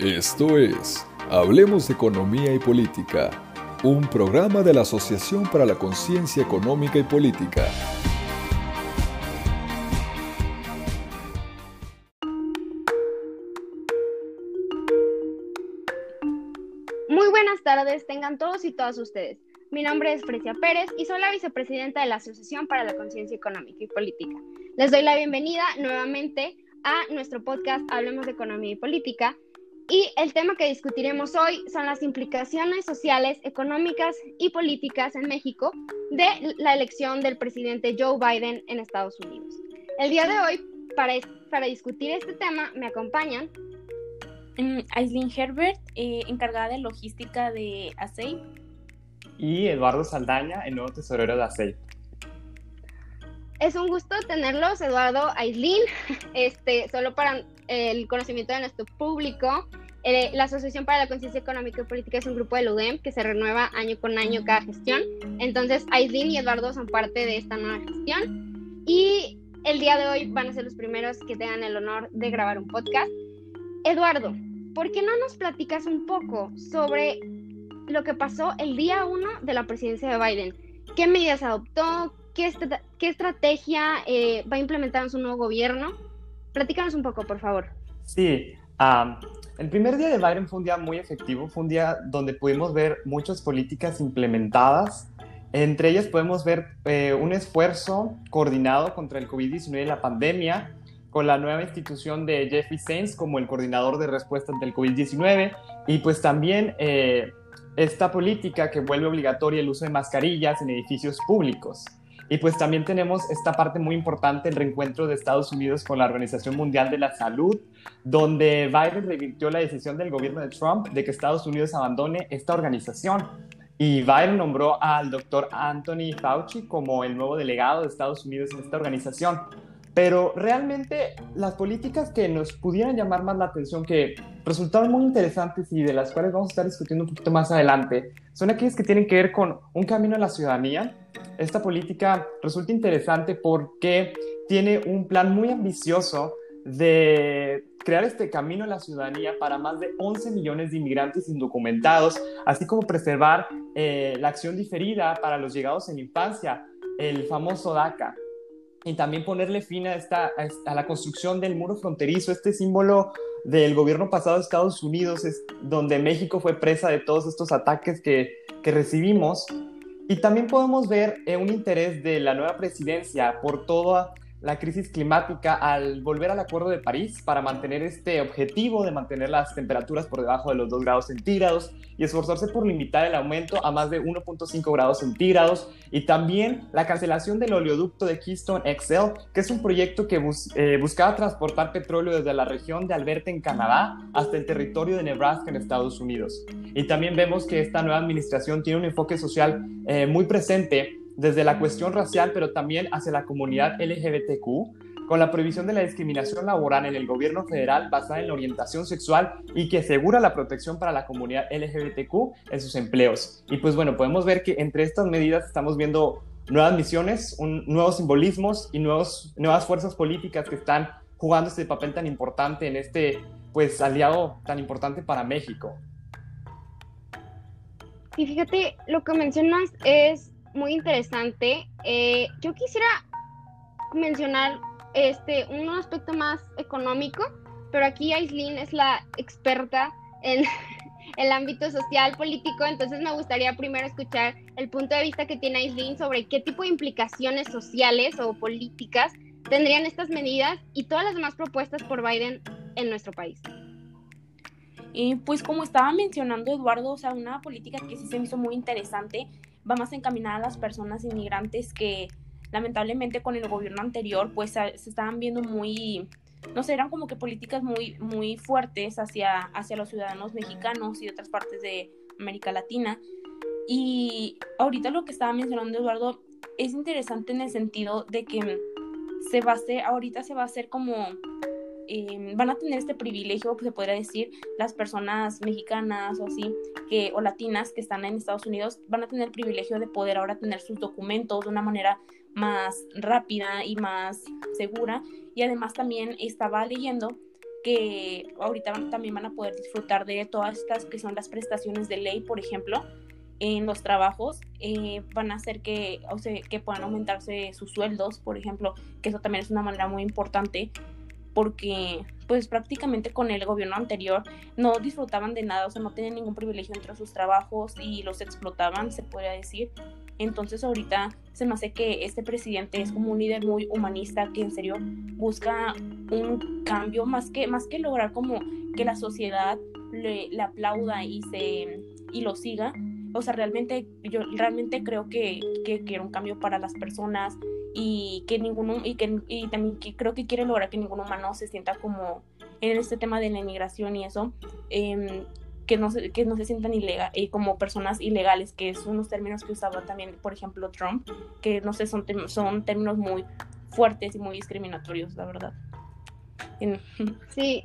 Esto es Hablemos de Economía y Política, un programa de la Asociación para la Conciencia Económica y Política. Muy buenas tardes, tengan todos y todas ustedes. Mi nombre es Frecia Pérez y soy la vicepresidenta de la Asociación para la Conciencia Económica y Política. Les doy la bienvenida nuevamente a nuestro podcast Hablemos de Economía y Política, y el tema que discutiremos hoy son las implicaciones sociales, económicas y políticas en México de la elección del presidente Joe Biden en Estados Unidos. El día de hoy, para, para discutir este tema, me acompañan mm, Aislinn Herbert, eh, encargada de logística de ASEI. Y Eduardo Saldaña, el nuevo tesorero de ASEI. Es un gusto tenerlos, Eduardo, Aislinn. Este, solo para el conocimiento de nuestro público. Eh, la Asociación para la Conciencia Económica y Política es un grupo del UDEM que se renueva año con año cada gestión. Entonces, Aislinn y Eduardo son parte de esta nueva gestión. Y el día de hoy van a ser los primeros que tengan el honor de grabar un podcast. Eduardo, ¿por qué no nos platicas un poco sobre lo que pasó el día uno de la presidencia de Biden? ¿Qué medidas adoptó? ¿Qué, qué estrategia eh, va a implementar en su nuevo gobierno? Platícanos un poco, por favor. Sí, el primer día de Biden fue un día muy efectivo, fue un día donde pudimos ver muchas políticas implementadas. Entre ellas podemos ver eh, un esfuerzo coordinado contra el COVID-19 y la pandemia, con la nueva institución de Jeffrey Sainz como el coordinador de respuesta ante el COVID-19 y pues también eh, esta política que vuelve obligatoria el uso de mascarillas en edificios públicos. Y pues también tenemos esta parte muy importante, el reencuentro de Estados Unidos con la Organización Mundial de la Salud, donde Biden revirtió la decisión del gobierno de Trump de que Estados Unidos abandone esta organización. Y Biden nombró al doctor Anthony Fauci como el nuevo delegado de Estados Unidos en esta organización. Pero realmente las políticas que nos pudieran llamar más la atención, que resultaron muy interesantes y de las cuales vamos a estar discutiendo un poquito más adelante, son aquellas que tienen que ver con un camino a la ciudadanía. Esta política resulta interesante porque tiene un plan muy ambicioso de crear este camino a la ciudadanía para más de 11 millones de inmigrantes indocumentados, así como preservar eh, la acción diferida para los llegados en infancia, el famoso DACA y también ponerle fin a, esta, a, la construcción del muro fronterizo, este símbolo del gobierno pasado de Estados Unidos, es donde México fue presa de todos estos ataques que, que recibimos. Y también podemos ver eh, un interés de la nueva presidencia por toda la crisis climática al volver al Acuerdo de París para mantener este objetivo de mantener las temperaturas por debajo de los 2 grados centígrados y esforzarse por limitar el aumento a más de 1.5 grados centígrados y también la cancelación del oleoducto de Keystone XL, que es un proyecto que eh, buscaba transportar petróleo desde la región de Alberta en Canadá hasta el territorio de Nebraska en Estados Unidos. Y también vemos que esta nueva administración tiene un enfoque social eh, muy presente desde la cuestión racial, pero también hacia la comunidad LGBTQ, con la prohibición de la discriminación laboral en el gobierno federal basada en la orientación sexual y que asegura la protección para la comunidad LGBTQ en sus empleos. Y pues bueno, podemos ver que entre estas medidas estamos viendo nuevas misiones, nuevos simbolismos y nuevos, nuevas fuerzas políticas que están jugando este papel tan importante en este pues aliado tan importante para México. Y fíjate, lo que mencionas es muy interesante. Eh, yo quisiera mencionar este un aspecto más económico, pero aquí Aislinn es la experta en el ámbito social, político, entonces me gustaría primero escuchar el punto de vista que tiene Aislinn sobre qué tipo de implicaciones sociales o políticas tendrían estas medidas y todas las demás propuestas por Biden en nuestro país. Y pues como estaba mencionando Eduardo, o sea, una política que sí se me hizo muy interesante va más encaminada a las personas inmigrantes que lamentablemente con el gobierno anterior pues se estaban viendo muy, no sé, eran como que políticas muy, muy fuertes hacia, hacia los ciudadanos mexicanos y de otras partes de América Latina. Y ahorita lo que estaba mencionando Eduardo es interesante en el sentido de que se va a hacer, ahorita se va a hacer como Em, van a tener este privilegio, se podría decir, las personas mexicanas o así, o latinas que están en Estados Unidos, van a tener el privilegio de poder ahora tener sus documentos de una manera más rápida y más segura. Y además también estaba leyendo que ahorita también van a poder disfrutar de todas estas que son las prestaciones de ley, por ejemplo, en los trabajos, eh, van a hacer que, o sea, que puedan aumentarse sus sueldos, por ejemplo, que eso también es una manera muy importante porque pues prácticamente con el gobierno anterior no disfrutaban de nada, o sea, no tenían ningún privilegio entre sus trabajos y los explotaban, se podría decir. Entonces ahorita se me hace que este presidente es como un líder muy humanista que en serio busca un cambio más que, más que lograr como que la sociedad le, le aplauda y, se, y lo siga. O sea, realmente yo realmente creo que, que quiere un cambio para las personas y que ninguno y que y también creo que quiere lograr que ningún humano se sienta como en este tema de la inmigración y eso eh, que no se, que no se sientan ilegal, y como personas ilegales, que es unos términos que usaba también, por ejemplo, Trump, que no sé, son, son términos muy fuertes y muy discriminatorios, la verdad. Sí,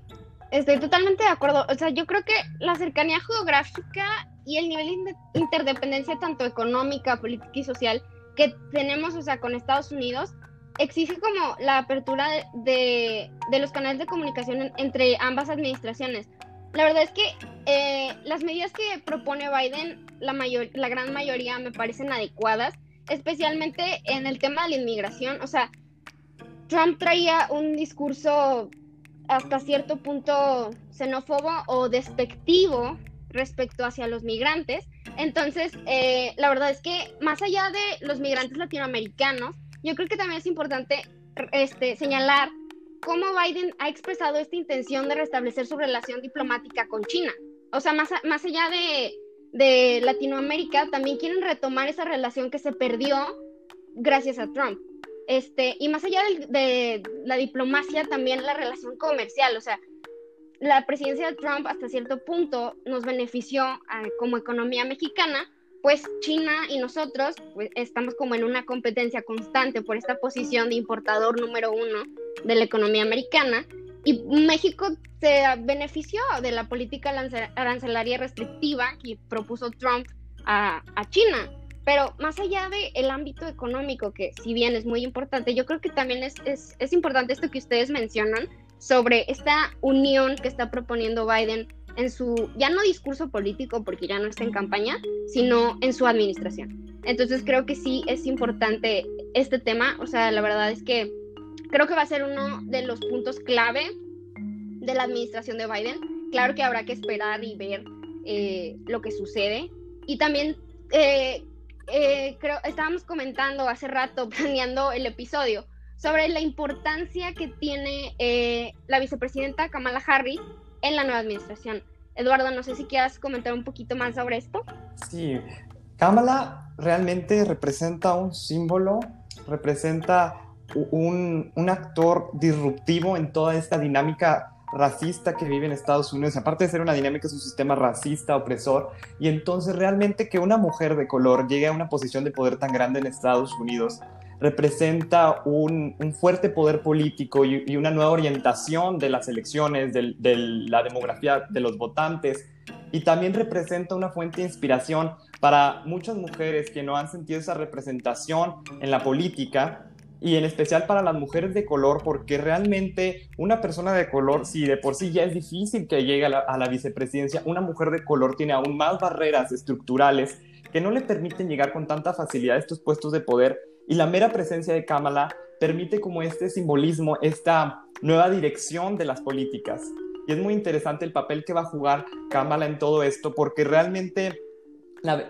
estoy totalmente de acuerdo. O sea, yo creo que la cercanía geográfica y el nivel de interdependencia tanto económica, política y social que tenemos, o sea, con Estados Unidos, exige como la apertura de, de los canales de comunicación entre ambas administraciones. La verdad es que eh, las medidas que propone Biden, la, mayor, la gran mayoría me parecen adecuadas, especialmente en el tema de la inmigración. O sea, Trump traía un discurso hasta cierto punto xenófobo o despectivo respecto hacia los migrantes. Entonces, eh, la verdad es que más allá de los migrantes latinoamericanos, yo creo que también es importante este, señalar cómo Biden ha expresado esta intención de restablecer su relación diplomática con China. O sea, más, más allá de, de Latinoamérica, también quieren retomar esa relación que se perdió gracias a Trump. Este, y más allá de, de, la diplomacia, también la relación comercial. O sea, la presidencia de Trump hasta cierto punto nos benefició como economía mexicana, pues China y nosotros pues, estamos como en una competencia constante por esta posición de importador número uno de la economía americana y México se benefició de la política arancelaria restrictiva que propuso Trump a, a China. Pero más allá del el ámbito económico, que si bien es muy importante, yo creo que también es, es, es importante esto que ustedes mencionan sobre esta unión que está proponiendo Biden en su, ya no discurso político porque ya no está en campaña, sino en su administración. Entonces creo que sí es importante este tema, o sea, la verdad es que creo que va a ser uno de los puntos clave de la administración de Biden. Claro que habrá que esperar y ver eh, lo que sucede. Y también eh, eh, creo, estábamos comentando hace rato, planeando el episodio, sobre la importancia que tiene la vicepresidenta Kamala Harris en la nueva administración. Eduardo, no sé si quieras comentar un poquito más sobre esto. Sí, Kamala realmente representa un símbolo, representa un, un, actor disruptivo en toda esta dinámica racista que vive en Estados Unidos, aparte de ser una dinámica, es un sistema racista, opresor, y entonces realmente que una mujer de color llegue a una posición de poder tan grande en Estados Unidos representa un, fuerte poder político y, una nueva orientación de las elecciones, de, la demografía de los votantes, y también representa una fuente de inspiración para muchas mujeres que no han sentido esa representación en la política y en especial para las mujeres de color, porque realmente una persona de color, si de por sí ya es difícil que llegue a la, a la vicepresidencia, una mujer de color tiene aún más barreras estructurales que no le permiten llegar con tanta facilidad a estos puestos de poder y la mera presencia de Kamala permite como este simbolismo, esta nueva dirección de las políticas. Y es muy interesante el papel que va a jugar Kamala en todo esto, porque realmente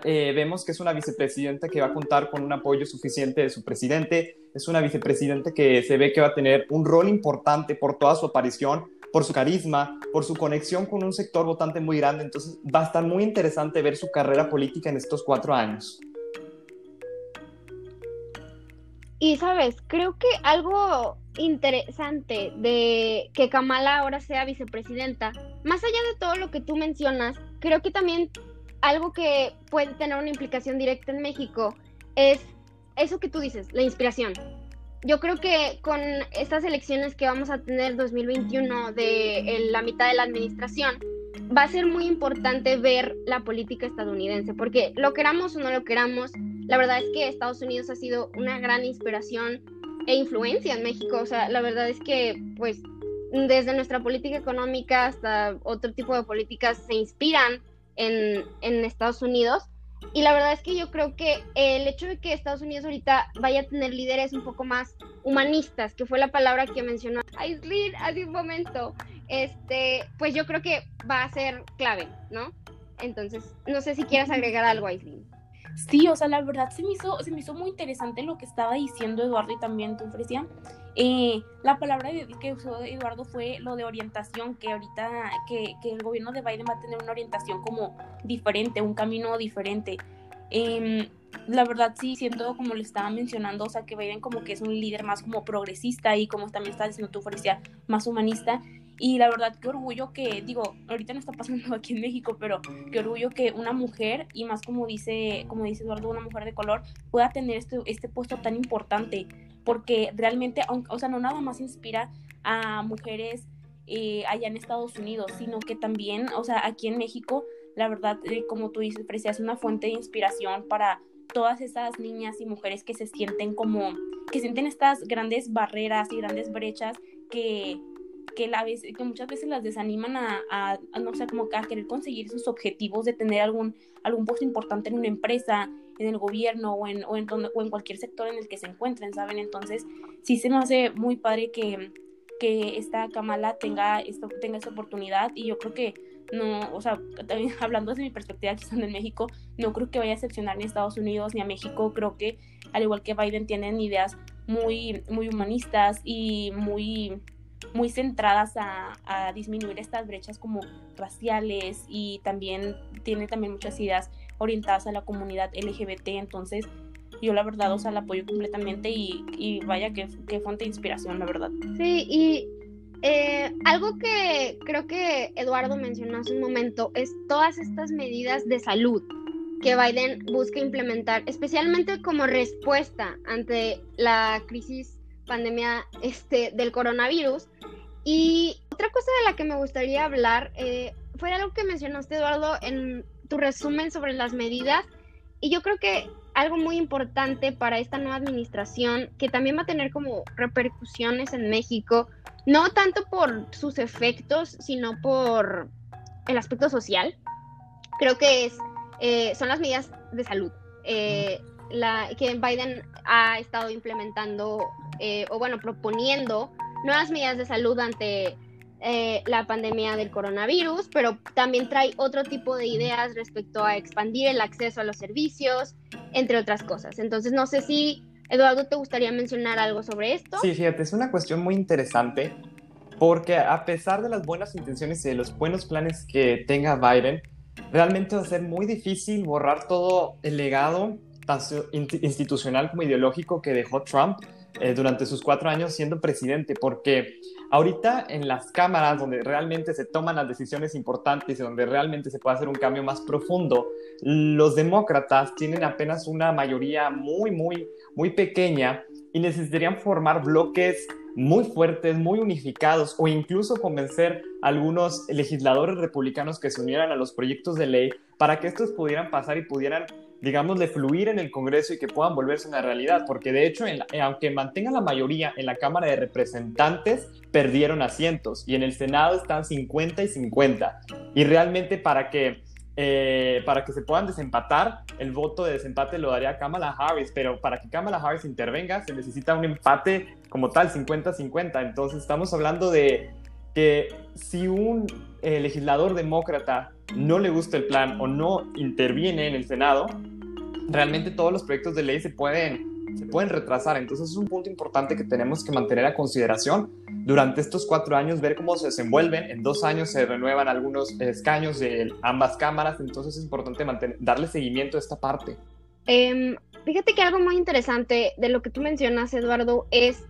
eh, vemos que es una vicepresidenta que va a contar con un apoyo suficiente de su presidente, es una vicepresidenta que se ve que va a tener un rol importante por toda su aparición, por su carisma, por su conexión con un sector votante muy grande, entonces va a estar muy interesante ver su carrera política en estos cuatro años. Y sabes, creo que algo interesante de que Kamala ahora sea vicepresidenta, más allá de todo lo que tú mencionas, creo que también algo que puede tener una implicación directa en México es eso que tú dices, la inspiración. Yo creo que con estas elecciones que vamos a tener 2021 de la mitad de la administración, va a ser muy importante ver la política estadounidense, porque lo queramos o no lo queramos, la verdad es que Estados Unidos ha sido una gran inspiración e influencia en México. O sea, la verdad es que, pues, desde nuestra política económica hasta otro tipo de políticas se inspiran en, en Estados Unidos. Y la verdad es que yo creo que el hecho de que Estados Unidos ahorita vaya a tener líderes un poco más humanistas, que fue la palabra que mencionó Aislinn hace un momento, este, pues yo creo que va a ser clave, ¿no? Entonces, no sé si quieras agregar algo, Aislinn. Sí, o sea, la verdad se me hizo, se me hizo muy interesante lo que estaba diciendo Eduardo y también tú, Fresia. Eh, la palabra que usó Eduardo fue lo de orientación, que ahorita, que, el gobierno de Biden va a tener una orientación como diferente, un camino diferente. Eh, la verdad sí siento como le estaba mencionando, o sea, que Biden como que es un líder más como progresista y como también está diciendo tú, Fresia, más humanista. Y la verdad, qué orgullo que, digo, ahorita no está pasando aquí en México, pero qué orgullo que una mujer, y más como dice, como dice Eduardo, una mujer de color, pueda tener este, este puesto tan importante, porque realmente, o sea, no nada más inspira a mujeres eh, allá en Estados Unidos, sino que también, o sea, aquí en México, la verdad, eh, como tú dices, Precia, es una fuente de inspiración para todas esas niñas y mujeres que se sienten como, que sienten estas grandes barreras y grandes brechas que que, la vez, que muchas veces las desaniman a, no sé, como a querer conseguir sus objetivos de tener algún, algún puesto importante en una empresa, en el gobierno o en, o en, o en cualquier sector en el que se encuentren, ¿saben? Entonces, sí se me hace muy padre que, que esta Kamala tenga, esto, tenga esta oportunidad y yo creo que no, o sea, también hablando desde mi perspectiva aquí estando en México, no creo que vaya a excepcionar ni a Estados Unidos ni a México, creo que al igual que Biden tienen ideas muy, muy humanistas y muy muy centradas a, disminuir estas brechas como raciales y también tiene también muchas ideas orientadas a la comunidad LGBT, entonces yo la verdad, o sea, la apoyo completamente y, vaya que, fuente de inspiración, la verdad. Sí, y eh, algo que creo que Eduardo mencionó hace un momento es todas estas medidas de salud que Biden busca implementar, especialmente como respuesta ante la crisis pandemia este, del coronavirus. Y otra cosa de la que me gustaría hablar eh, fue algo que mencionaste, Eduardo, en tu resumen sobre las medidas. Y yo creo que algo muy importante para esta nueva administración, que también va a tener como repercusiones en México, no tanto por sus efectos, sino por el aspecto social, creo que es, eh, son las medidas de salud. Eh, la, que Biden ha estado implementando eh, o bueno, proponiendo nuevas medidas de salud ante eh, la pandemia del coronavirus, pero también trae otro tipo de ideas respecto a expandir el acceso a los servicios, entre otras cosas. Entonces, no sé si, Eduardo, ¿te gustaría mencionar algo sobre esto? Sí, fíjate, es una cuestión muy interesante porque a pesar de las buenas intenciones y de los buenos planes que tenga Biden, realmente va a ser muy difícil borrar todo el legado institucional como ideológico que dejó Trump eh, durante sus cuatro años siendo presidente, porque ahorita en las cámaras donde realmente se toman las decisiones importantes y donde realmente se puede hacer un cambio más profundo, los demócratas tienen apenas una mayoría muy, muy, muy pequeña y necesitarían formar bloques muy fuertes, muy unificados o incluso convencer a algunos legisladores republicanos que se unieran a los proyectos de ley para que estos pudieran pasar y pudieran digamos, de fluir en el Congreso y que puedan volverse una realidad, porque de hecho, eh, aunque mantengan la mayoría en la Cámara de Representantes, perdieron asientos y en el Senado están 50 y 50. Y realmente para que, eh, para que se puedan desempatar, el voto de desempate lo daría Kamala Harris, pero para que Kamala Harris intervenga se necesita un empate como tal, 50-50. Entonces estamos hablando de que si un eh, legislador demócrata no le gusta el plan o no interviene en el Senado, realmente todos los proyectos de ley se pueden, se pueden retrasar. Entonces es un punto importante que tenemos que mantener a consideración durante estos cuatro años, ver cómo se desenvuelven. En dos años se renuevan algunos escaños de ambas cámaras, entonces es importante mantener, darle seguimiento a esta parte. Em, fíjate que algo muy interesante de lo que tú mencionas, Eduardo, es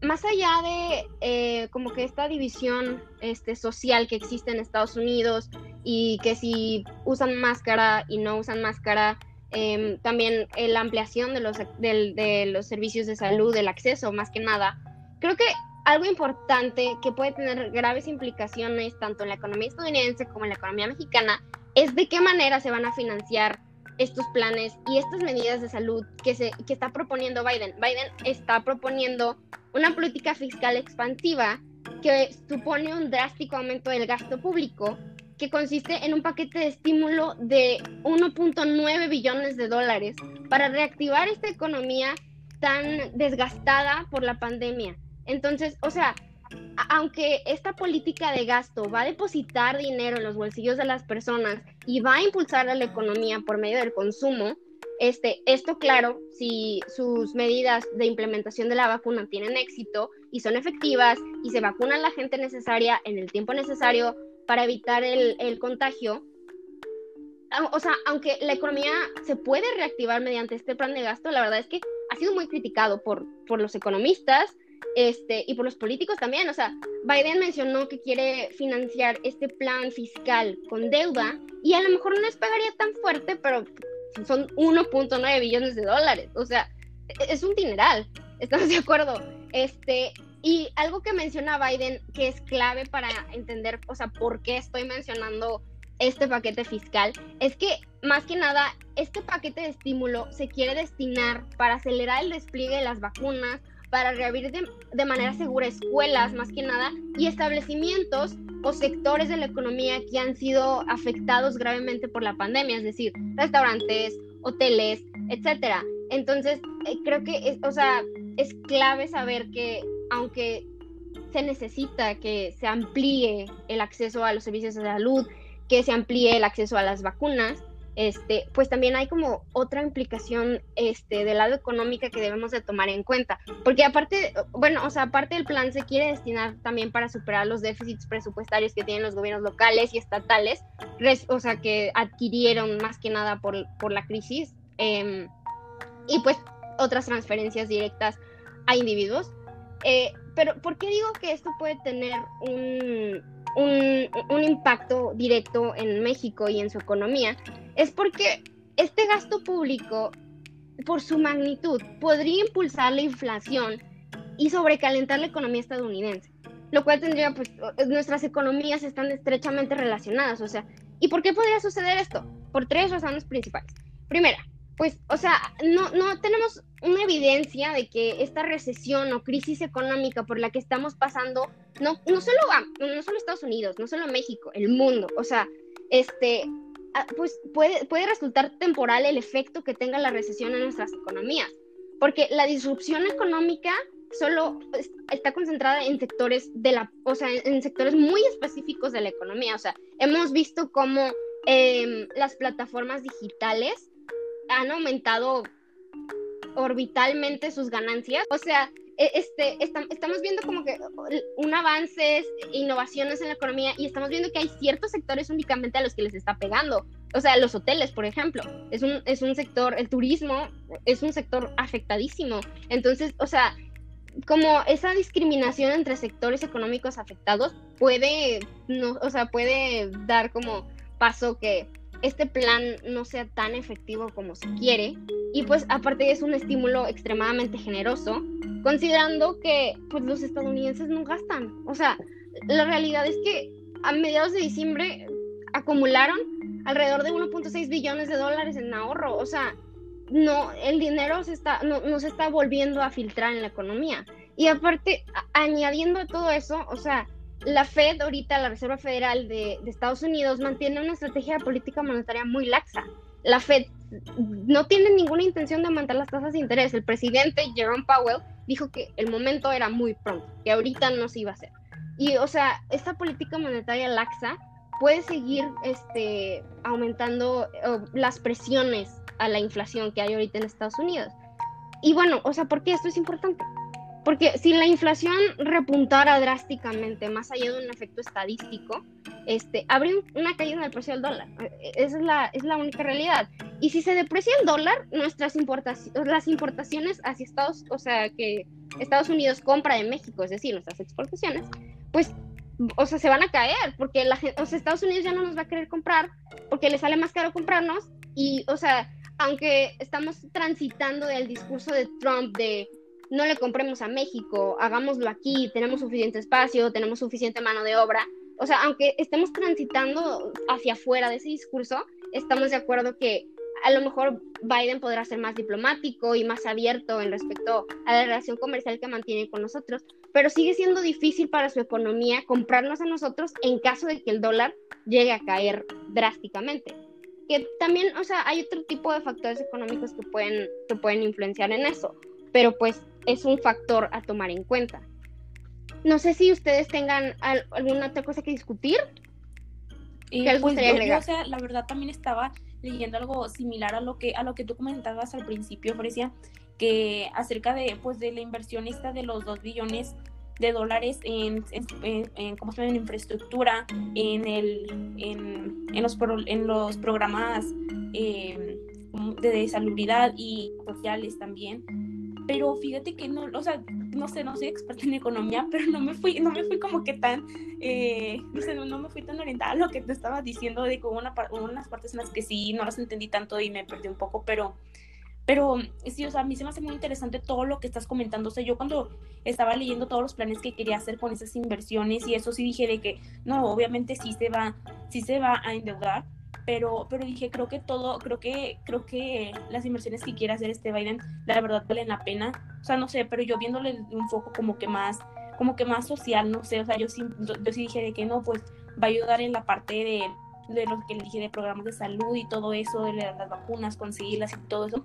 más allá de eh, como que esta división este, social que existe en Estados Unidos y que si usan máscara y no usan máscara, Em, también la ampliación de los, de, los servicios de salud, el acceso más que nada. Creo que algo importante que puede tener graves implicaciones tanto en la economía estadounidense como en la economía mexicana es de qué manera se van a financiar estos planes y estas medidas de salud que, se, que está proponiendo Biden. Biden está proponiendo una política fiscal expansiva que supone un drástico aumento del gasto público, que consiste en un paquete de estímulo de 1.9 billones de dólares para reactivar esta economía tan desgastada por la pandemia. Entonces, o sea, aunque esta política de gasto va a depositar dinero en los bolsillos de las personas y va a impulsar a la economía por medio del consumo, este, esto claro, si sus medidas de implementación de la vacuna tienen éxito y son efectivas y se vacuna la gente necesaria en el tiempo necesario para evitar el, el contagio, o sea, aunque la economía se puede reactivar mediante este plan de gasto, la verdad es que ha sido muy criticado por, por los economistas, este, y por los políticos también. O sea, Biden mencionó que quiere financiar este plan fiscal con deuda y a lo mejor no les pagaría tan fuerte, pero son 1.9 billones de dólares. O sea, es un dineral. ¿Estamos de acuerdo? Este, y algo que menciona Biden que es clave para entender, o sea, por qué estoy mencionando este paquete fiscal, es que más que nada, este paquete de estímulo se quiere destinar para acelerar el despliegue de las vacunas, para reabrir de, manera segura escuelas, más que nada, y establecimientos o sectores de la economía que han sido afectados gravemente por la pandemia, es decir, restaurantes, hoteles, etcétera. Entonces, eh, creo que, es, o sea, es clave saber que aunque se necesita que se amplíe el acceso a los servicios de salud, que se amplíe el acceso a las vacunas, este, pues también hay como otra implicación este, del lado económica que debemos de tomar en cuenta. Porque aparte, bueno, o sea, aparte del plan se quiere destinar también para superar los déficits presupuestarios que tienen los gobiernos locales y estatales, o sea, que adquirieron más que nada por, por la crisis. Em, y pues otras transferencias directas a individuos. Eh, pero, ¿por qué digo que esto puede tener un, un, impacto directo en México y en su economía? es porque este gasto público, por su magnitud, podría impulsar la inflación y sobrecalentar la economía estadounidense, lo cual tendría, pues, nuestras economías están estrechamente relacionadas, o sea, ¿y por qué podría suceder esto? Por tres razones principales. Primera, pues, o sea, no, no tenemos una evidencia de que esta recesión o crisis económica por la que estamos pasando, no, no, solo, no solo Estados Unidos, no solo México, el mundo, o sea, este, Ah, pues puede, puede resultar temporal el efecto que tenga la recesión en nuestras economías, porque la disrupción económica solo está concentrada en sectores de la, o sea, en sectores muy específicos de la economía. O sea, hemos visto cómo em, las plataformas digitales han aumentado orbitalmente sus ganancias. O sea, e, este, estamos viendo como que un avance, innovaciones en la economía y estamos viendo que hay ciertos sectores únicamente a los que les está pegando. O sea, los hoteles, por ejemplo, es un, es un sector, el turismo es un sector afectadísimo. Entonces, o sea, como esa discriminación entre sectores económicos afectados puede, no, o sea, puede dar como paso que este plan no sea tan efectivo como se quiere. Y pues aparte es un estímulo extremadamente generoso, considerando que pues los estadounidenses no gastan. O sea, la realidad es que a mediados de diciembre acumularon alrededor de 1.6 billones de dólares en ahorro. O sea, no, el dinero se está, no, se está volviendo a filtrar en la economía. Y aparte, añadiendo todo eso, o sea, la Fed ahorita, la Reserva Federal de, Estados Unidos, mantiene una estrategia de política monetaria muy laxa. La Fed no tiene ninguna intención de aumentar las tasas de interés. El presidente Jerome Powell dijo que el momento era muy pronto, que ahorita no se iba a hacer. Y, o sea, esta política monetaria laxa puede seguir este, aumentando las presiones a la inflación que hay ahorita en Estados Unidos. Y bueno, o sea, ¿por qué esto es importante? Porque si la inflación repuntara drásticamente, más allá de un efecto estadístico, este, habría una caída en el precio del dólar. E, esa es la, es la única realidad. Y si se deprecia el dólar, nuestras importaciones, las importaciones hacia Estados, o sea, que Estados Unidos compra de México, es decir, nuestras exportaciones, pues, o sea, se van a caer, porque la Estados Unidos ya no nos va a querer comprar, porque le sale más caro comprarnos, y, o sea, aunque estamos transitando del discurso de Trump de no le compremos a México, hagámoslo aquí, tenemos suficiente espacio, tenemos suficiente mano de obra. O sea, aunque estemos transitando hacia afuera de ese discurso, estamos de acuerdo que a lo mejor Biden podrá ser más diplomático y más abierto en respecto a la relación comercial que mantiene con nosotros, pero sigue siendo difícil para su economía comprarnos a nosotros en caso de que el dólar llegue a caer drásticamente. Que también, o sea, hay otro tipo de factores económicos que pueden, que pueden influenciar en eso, pero pues es un factor a tomar en cuenta. No sé si ustedes tengan alguna otra cosa que discutir. ¿Qué les pues agregar? o sea, la verdad también estaba leyendo algo similar a lo que a lo que tú comentabas al principio, Frecia, que acerca de pues de la inversión esta de los 2 billones de dólares en, en, ¿cómo se llama? en infraestructura, en, el, en, en, los, en los programas eh, de salubridad y sociales también. Pero fíjate que no, o sea, no sé, no soy experta en economía, pero no me fui, no me fui como que tan, eh, no sé, no, me fui tan orientada a lo que te estaba diciendo de que hubo una, unas partes en las que sí, no las entendí tanto y me perdí un poco, pero pero sí, o sea, a mí se me hace muy interesante todo lo que estás comentando. O sea, yo cuando estaba leyendo todos los planes que quería hacer con esas inversiones y eso sí dije de que, no, obviamente sí se va, sí se va a endeudar, pero, pero dije, creo que todo, creo que, creo que las inversiones que quiere hacer este Biden, la verdad valen la pena. O sea, no sé, pero yo viéndole un foco como que más, como que más social, no sé, o sea, yo sí, yo sí dije de que no, pues va a ayudar en la parte de, de lo que le dije de programas de salud y todo eso, de las vacunas, conseguirlas y todo eso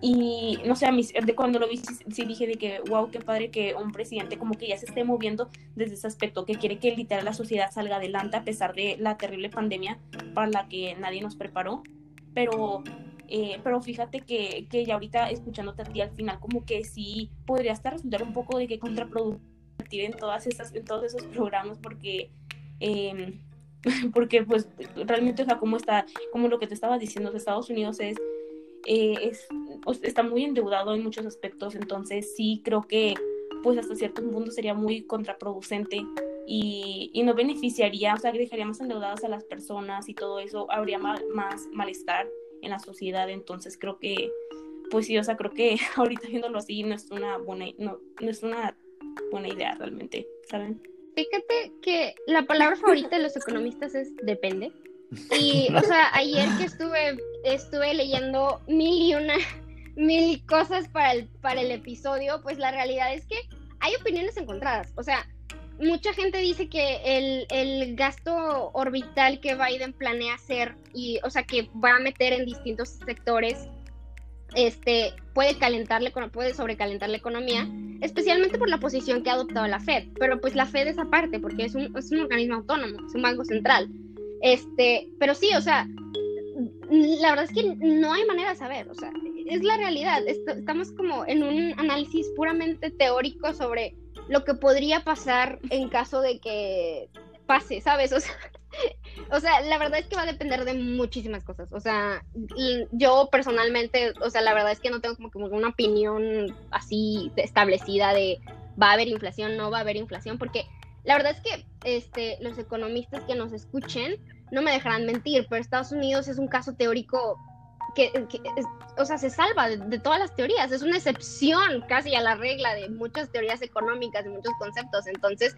y no sé, a mí, de cuando lo vi, sí, dije de que, wow, qué padre que un presidente como que ya se esté moviendo desde ese aspecto, que quiere que literal la sociedad salga adelante a pesar de la terrible pandemia para la que nadie nos preparó. Pero, eh, pero fíjate que, que ya ahorita escuchándote a ti al final, como que sí podría hasta resultar un poco de que contraproductivo en, todas esas, en todos esos programas porque... Em, porque pues realmente, o sea, como está, como lo que te estaba diciendo, de Estados Unidos es eh, es, está muy endeudado en muchos aspectos, entonces sí creo que pues hasta cierto punto sería muy contraproducente y, y no beneficiaría, o sea, que dejaría más endeudadas a las personas y todo eso, habría más malestar en la sociedad, entonces creo que, pues sí, o sea, creo que ahorita viéndolo así no es una buena, no, no es una buena idea realmente, ¿saben? Fíjate que la palabra favorita de los economistas es depende. Y, o sea, ayer que estuve, estuve leyendo mil y una, mil cosas para el, para el episodio, pues la realidad es que hay opiniones encontradas. O sea, mucha gente dice que el, el, gasto orbital que Biden planea hacer y, o sea, que va a meter en distintos sectores, este, puede calentarle, puede sobrecalentar la economía, especialmente por la posición que ha adoptado la Fed. Pero pues la Fed es aparte, porque es un, es un organismo autónomo, es un banco central. Este, pero sí, o sea, la verdad es que no hay manera de saber, o sea, es la realidad. estamos como en un análisis puramente teórico sobre lo que podría pasar en caso de que pase, ¿sabes? O sea, o sea, la verdad es que va a depender de muchísimas cosas. O sea, yo personalmente, o sea, la verdad es que no tengo como, como una opinión así establecida de va a haber inflación, no va a haber inflación, porque la verdad es que este, los economistas que nos escuchen no me dejarán mentir, pero Estados Unidos es un caso teórico que, o sea, se salva de, todas las teorías, es una excepción casi a la regla de muchas teorías económicas y muchos conceptos, entonces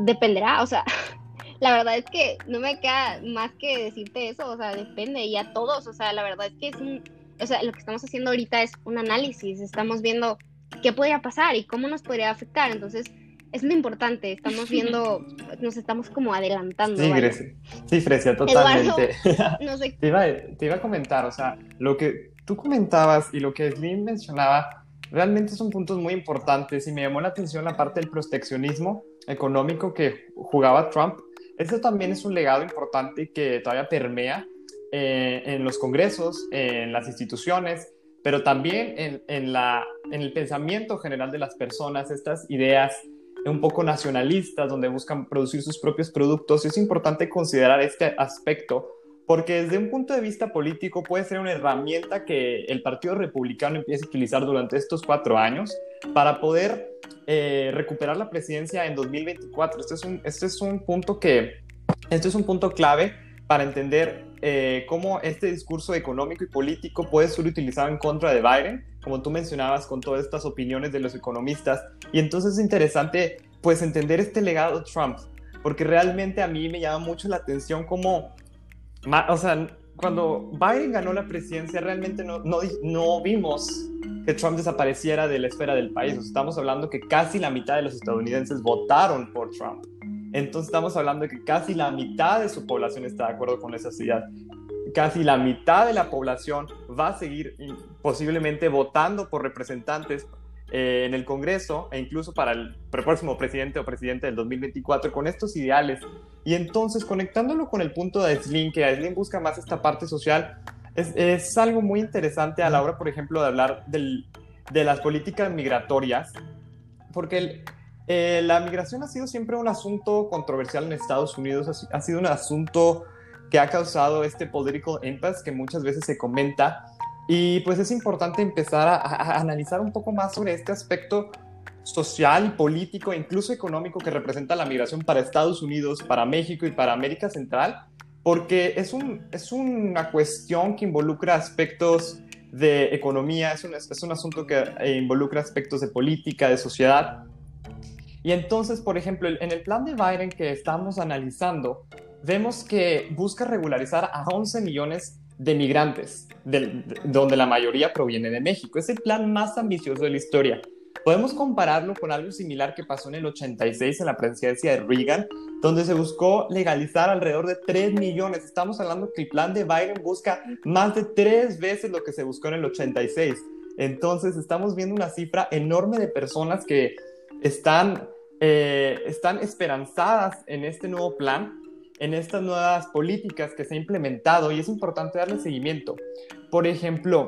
dependerá, o sea, la verdad es que no me queda más que decirte eso, o sea, depende y a todos, o sea, la verdad es que es un, o sea, lo que estamos haciendo ahorita es un análisis, estamos viendo qué podría pasar y cómo nos podría afectar, entonces es lo importante, estamos viendo, nos estamos como adelantando. Sí, Grecia. sí Frecia, totalmente. te, iba, te, iba, a comentar, o sea, lo que tú comentabas y lo que Slim mencionaba, realmente son puntos muy importantes y me llamó la atención la parte del proteccionismo económico que jugaba Trump. Eso también es un legado importante que todavía permea eh, en los congresos, en las instituciones, pero también en, en, la, en el pensamiento general de las personas, estas ideas un poco nacionalistas, donde buscan producir sus propios productos. Es importante considerar este aspecto porque desde un punto de vista político puede ser una herramienta que el Partido Republicano empiece a utilizar durante estos cuatro años para poder eh, recuperar la presidencia en 2024. Este es un, este es un punto que, este es un punto clave para entender eh, cómo este discurso económico y político puede ser utilizado en contra de Biden, como tú mencionabas con todas estas opiniones de los economistas. Y entonces es interesante pues entender este legado de Trump, porque realmente a mí me llama mucho la atención cómo, o sea, cuando Biden ganó la presidencia, realmente no, no, no vimos que Trump desapareciera de la esfera del país. estamos hablando que casi la mitad de los estadounidenses votaron por Trump. Entonces estamos hablando de que casi la mitad de su población está de acuerdo con esa ciudad. Casi la mitad de la población va a seguir posiblemente votando por representantes eh, en el Congreso e incluso para el próximo presidente o presidente del 2024 con estos ideales. Y entonces conectándolo con el punto de Aislinn, que Aislinn busca más esta parte social, es, es, algo muy interesante a la hora, por ejemplo, de hablar del, de las políticas migratorias, porque eh, la migración ha sido siempre un asunto controversial en Estados Unidos, ha, ha sido un asunto que ha causado este political impasse que muchas veces se comenta. Y pues es importante empezar a, analizar un poco más sobre este aspecto social, político e incluso económico que representa la migración para Estados Unidos, para México y para América Central, porque es, un, es una cuestión que involucra aspectos de economía, es un, es un asunto que eh, involucra aspectos de política, de sociedad. Y entonces, por ejemplo, en el plan de Biden que estamos analizando, vemos que busca regularizar a 11 millones de migrantes, donde la mayoría proviene de México. Es el plan más ambicioso de la historia. Podemos compararlo con algo similar que pasó en el 86 en la presidencia de Reagan, donde se buscó legalizar alrededor de 3 millones. Estamos hablando que el plan de Biden busca más de tres veces lo que se buscó en el 86. Entonces estamos viendo una cifra enorme de personas que están, eh, están esperanzadas en este nuevo plan, en estas nuevas políticas que se ha implementado y es importante darle seguimiento. Por ejemplo,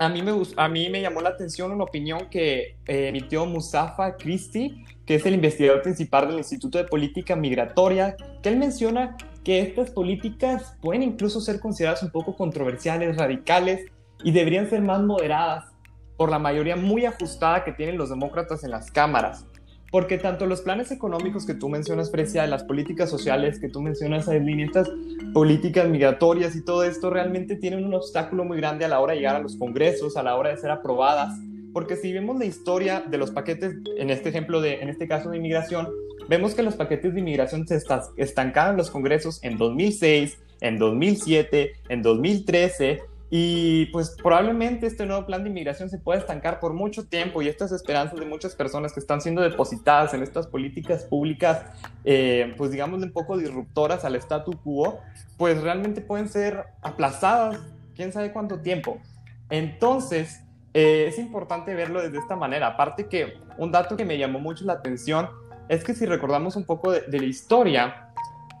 a mí, me, a mí me llamó la atención una opinión que eh, emitió Mustafa Christie, que es el investigador principal del Instituto de Política Migratoria, que él menciona que estas políticas pueden incluso ser consideradas un poco controversiales, radicales y deberían ser más moderadas por la mayoría muy ajustada que tienen los demócratas en las cámaras porque tanto los planes económicos que tú mencionas, Precia, las políticas sociales que tú mencionas, Aileen, estas políticas migratorias y todo esto realmente tienen un obstáculo muy grande a la hora de llegar a los congresos, a la hora de ser aprobadas, porque si vemos la historia de los paquetes, en este ejemplo, de, en este caso de inmigración, vemos que los paquetes de inmigración se estancaron en los congresos en 2006, en 2007, en 2013 y pues probablemente este nuevo plan de inmigración se pueda estancar por mucho tiempo y estas esperanzas de muchas personas que están siendo depositadas en estas políticas públicas, eh, pues digamos un poco disruptoras al statu quo, pues realmente pueden ser aplazadas, quién sabe cuánto tiempo. Entonces, eh, es importante verlo desde esta manera. Aparte que un dato que me llamó mucho la atención es que si recordamos un poco de, de la historia,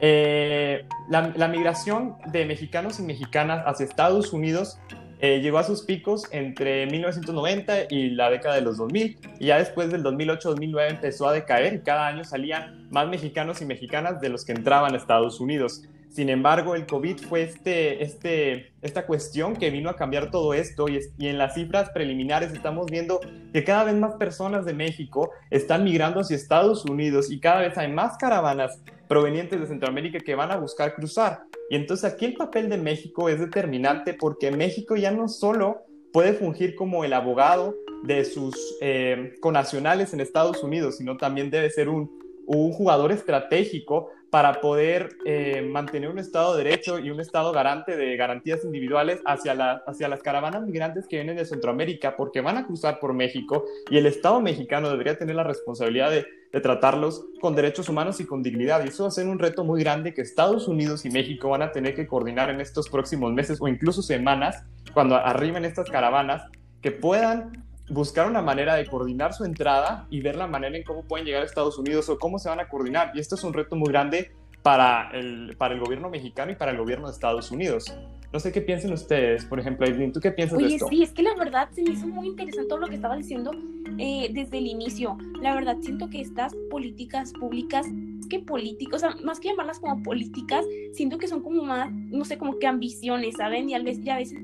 eh, la, migración de mexicanos y mexicanas hacia Estados Unidos eh, llegó a sus picos entre 1990 y la década de los 2000 y ya después del 2008-2009 empezó a decaer y cada año salían más mexicanos y mexicanas de los que entraban a Estados Unidos. Sin embargo, el COVID fue este, este, esta cuestión que vino a cambiar todo esto y, en las cifras preliminares estamos viendo que cada vez más personas de México están migrando hacia Estados Unidos y cada vez hay más caravanas provenientes de Centroamérica que van a buscar cruzar. Y entonces aquí el papel de México es determinante porque México ya no solo puede fungir como el abogado de sus eh, conacionales en Estados Unidos, sino también debe ser un, un jugador estratégico para poder eh, mantener un Estado de Derecho y un Estado garante de garantías individuales hacia, la, hacia las caravanas migrantes que vienen de Centroamérica, porque van a cruzar por México y el Estado mexicano debería tener la responsabilidad de, de tratarlos con derechos humanos y con dignidad. Y eso va a ser un reto muy grande que Estados Unidos y México van a tener que coordinar en estos próximos meses o incluso semanas, cuando arriben estas caravanas, que puedan buscar una manera de coordinar su entrada y ver la manera en cómo pueden llegar a Estados Unidos o cómo se van a coordinar. Y esto es un reto muy grande para el, para el gobierno mexicano y para el gobierno de Estados Unidos. No sé qué piensan ustedes, por ejemplo, Aileen, ¿tú qué piensas de esto? sí, es que la verdad se me hizo muy interesante todo lo que estaba diciendo eh, desde el inicio. La verdad, siento que estas políticas públicas, que políticos, o sea, más que llamarlas como políticas, siento que son como más, no sé, como que ambiciones, ¿saben? Y a veces, y a veces